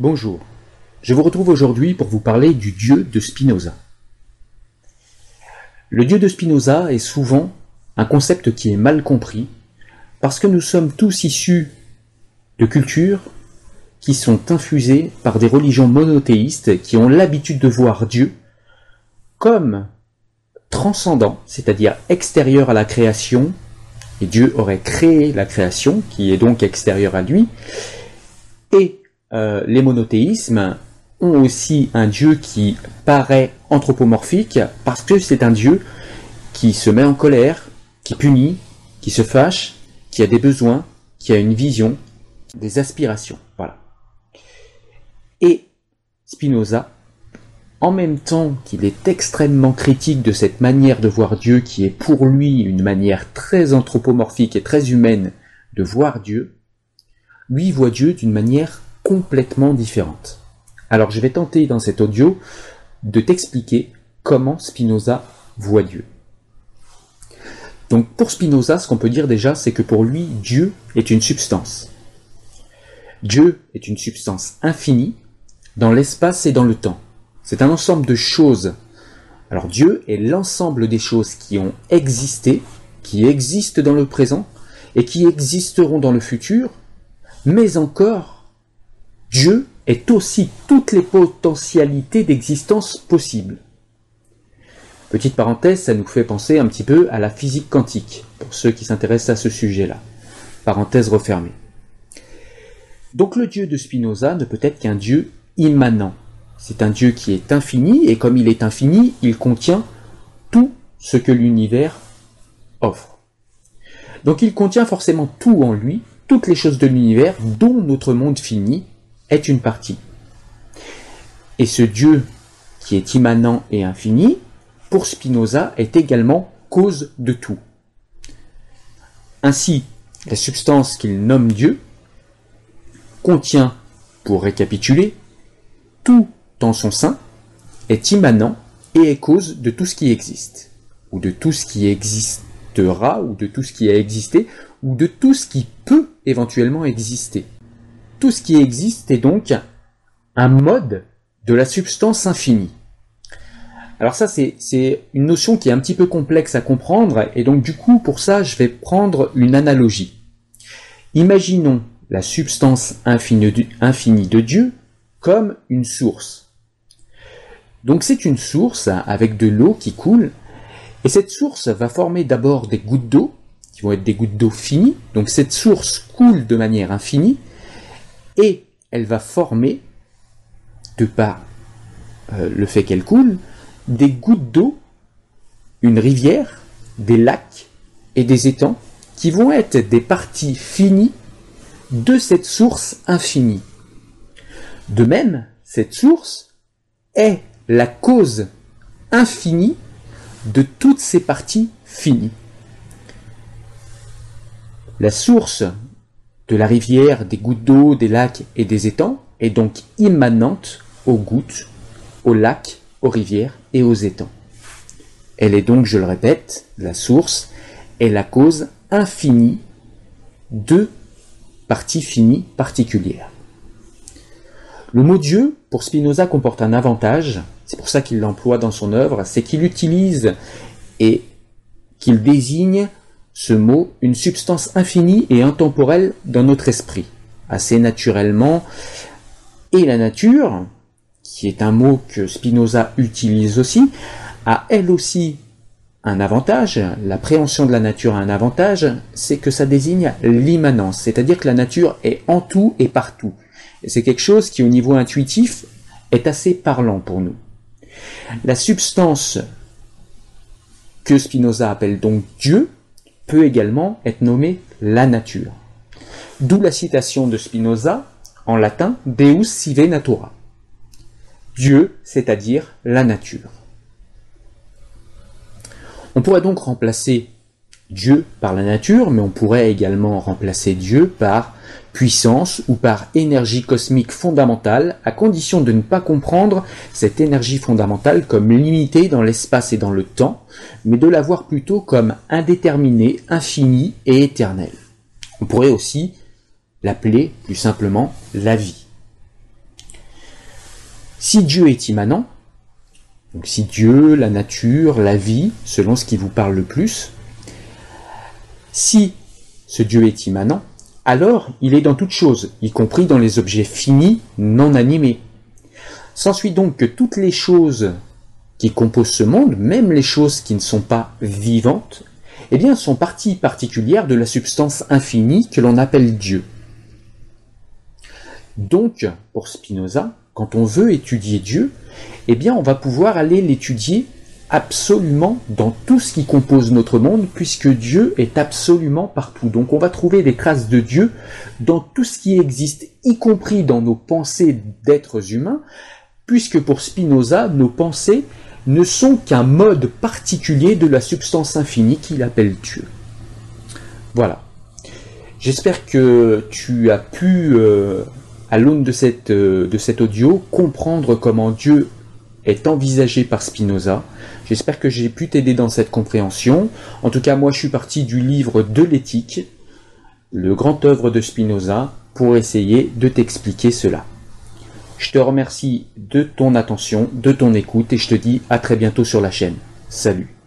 Bonjour, je vous retrouve aujourd'hui pour vous parler du Dieu de Spinoza. Le Dieu de Spinoza est souvent un concept qui est mal compris parce que nous sommes tous issus de cultures qui sont infusées par des religions monothéistes qui ont l'habitude de voir Dieu comme transcendant, c'est-à-dire extérieur à la création, et Dieu aurait créé la création, qui est donc extérieure à lui, et euh, les monothéismes ont aussi un Dieu qui paraît anthropomorphique, parce que c'est un Dieu qui se met en colère, qui punit, qui se fâche, qui a des besoins, qui a une vision, des aspirations. Voilà. Et Spinoza en même temps qu'il est extrêmement critique de cette manière de voir Dieu qui est pour lui une manière très anthropomorphique et très humaine de voir Dieu, lui voit Dieu d'une manière complètement différente. Alors je vais tenter dans cet audio de t'expliquer comment Spinoza voit Dieu. Donc pour Spinoza, ce qu'on peut dire déjà, c'est que pour lui, Dieu est une substance. Dieu est une substance infinie dans l'espace et dans le temps. C'est un ensemble de choses. Alors Dieu est l'ensemble des choses qui ont existé, qui existent dans le présent et qui existeront dans le futur, mais encore, Dieu est aussi toutes les potentialités d'existence possibles. Petite parenthèse, ça nous fait penser un petit peu à la physique quantique, pour ceux qui s'intéressent à ce sujet-là. Parenthèse refermée. Donc le Dieu de Spinoza ne peut être qu'un Dieu immanent, c'est un Dieu qui est infini, et comme il est infini, il contient tout ce que l'univers offre. Donc il contient forcément tout en lui, toutes les choses de l'univers dont notre monde fini est une partie. Et ce Dieu qui est immanent et infini, pour Spinoza, est également cause de tout. Ainsi, la substance qu'il nomme Dieu contient, pour récapituler, tout dans son sein est immanent et est cause de tout ce qui existe, ou de tout ce qui existera, ou de tout ce qui a existé, ou de tout ce qui peut éventuellement exister. Tout ce qui existe est donc un mode de la substance infinie. Alors ça, c'est une notion qui est un petit peu complexe à comprendre, et donc du coup, pour ça, je vais prendre une analogie. Imaginons la substance infinie de Dieu comme une source. Donc c'est une source avec de l'eau qui coule, et cette source va former d'abord des gouttes d'eau, qui vont être des gouttes d'eau finies, donc cette source coule de manière infinie, et elle va former, de par euh, le fait qu'elle coule, des gouttes d'eau, une rivière, des lacs et des étangs, qui vont être des parties finies de cette source infinie. De même, cette source est la cause infinie de toutes ces parties finies. La source de la rivière, des gouttes d'eau, des lacs et des étangs est donc immanente aux gouttes, aux lacs, aux rivières et aux étangs. Elle est donc, je le répète, la source est la cause infinie de parties finies particulières. Le mot Dieu, pour Spinoza, comporte un avantage, c'est pour ça qu'il l'emploie dans son œuvre, c'est qu'il utilise et qu'il désigne ce mot une substance infinie et intemporelle dans notre esprit, assez naturellement. Et la nature, qui est un mot que Spinoza utilise aussi, a elle aussi un avantage, la préhension de la nature a un avantage, c'est que ça désigne l'immanence, c'est-à-dire que la nature est en tout et partout. C'est quelque chose qui, au niveau intuitif, est assez parlant pour nous. La substance que Spinoza appelle donc Dieu peut également être nommée la nature. D'où la citation de Spinoza en latin Deus sive natura. Dieu, c'est-à-dire la nature. On pourrait donc remplacer Dieu par la nature, mais on pourrait également remplacer Dieu par puissance ou par énergie cosmique fondamentale, à condition de ne pas comprendre cette énergie fondamentale comme limitée dans l'espace et dans le temps, mais de la voir plutôt comme indéterminée, infinie et éternelle. On pourrait aussi l'appeler plus simplement la vie. Si Dieu est immanent, donc si Dieu, la nature, la vie, selon ce qui vous parle le plus, si ce Dieu est immanent, alors il est dans toutes choses, y compris dans les objets finis, non animés. S'ensuit donc que toutes les choses qui composent ce monde, même les choses qui ne sont pas vivantes, eh bien, sont partie particulière de la substance infinie que l'on appelle Dieu. Donc, pour Spinoza, quand on veut étudier Dieu, eh bien, on va pouvoir aller l'étudier absolument dans tout ce qui compose notre monde, puisque Dieu est absolument partout. Donc on va trouver des traces de Dieu dans tout ce qui existe, y compris dans nos pensées d'êtres humains, puisque pour Spinoza, nos pensées ne sont qu'un mode particulier de la substance infinie qu'il appelle Dieu. Voilà. J'espère que tu as pu, euh, à l'aune de, euh, de cet audio, comprendre comment Dieu est envisagé par Spinoza. J'espère que j'ai pu t'aider dans cette compréhension. En tout cas, moi, je suis parti du livre de l'éthique, le grand œuvre de Spinoza, pour essayer de t'expliquer cela. Je te remercie de ton attention, de ton écoute et je te dis à très bientôt sur la chaîne. Salut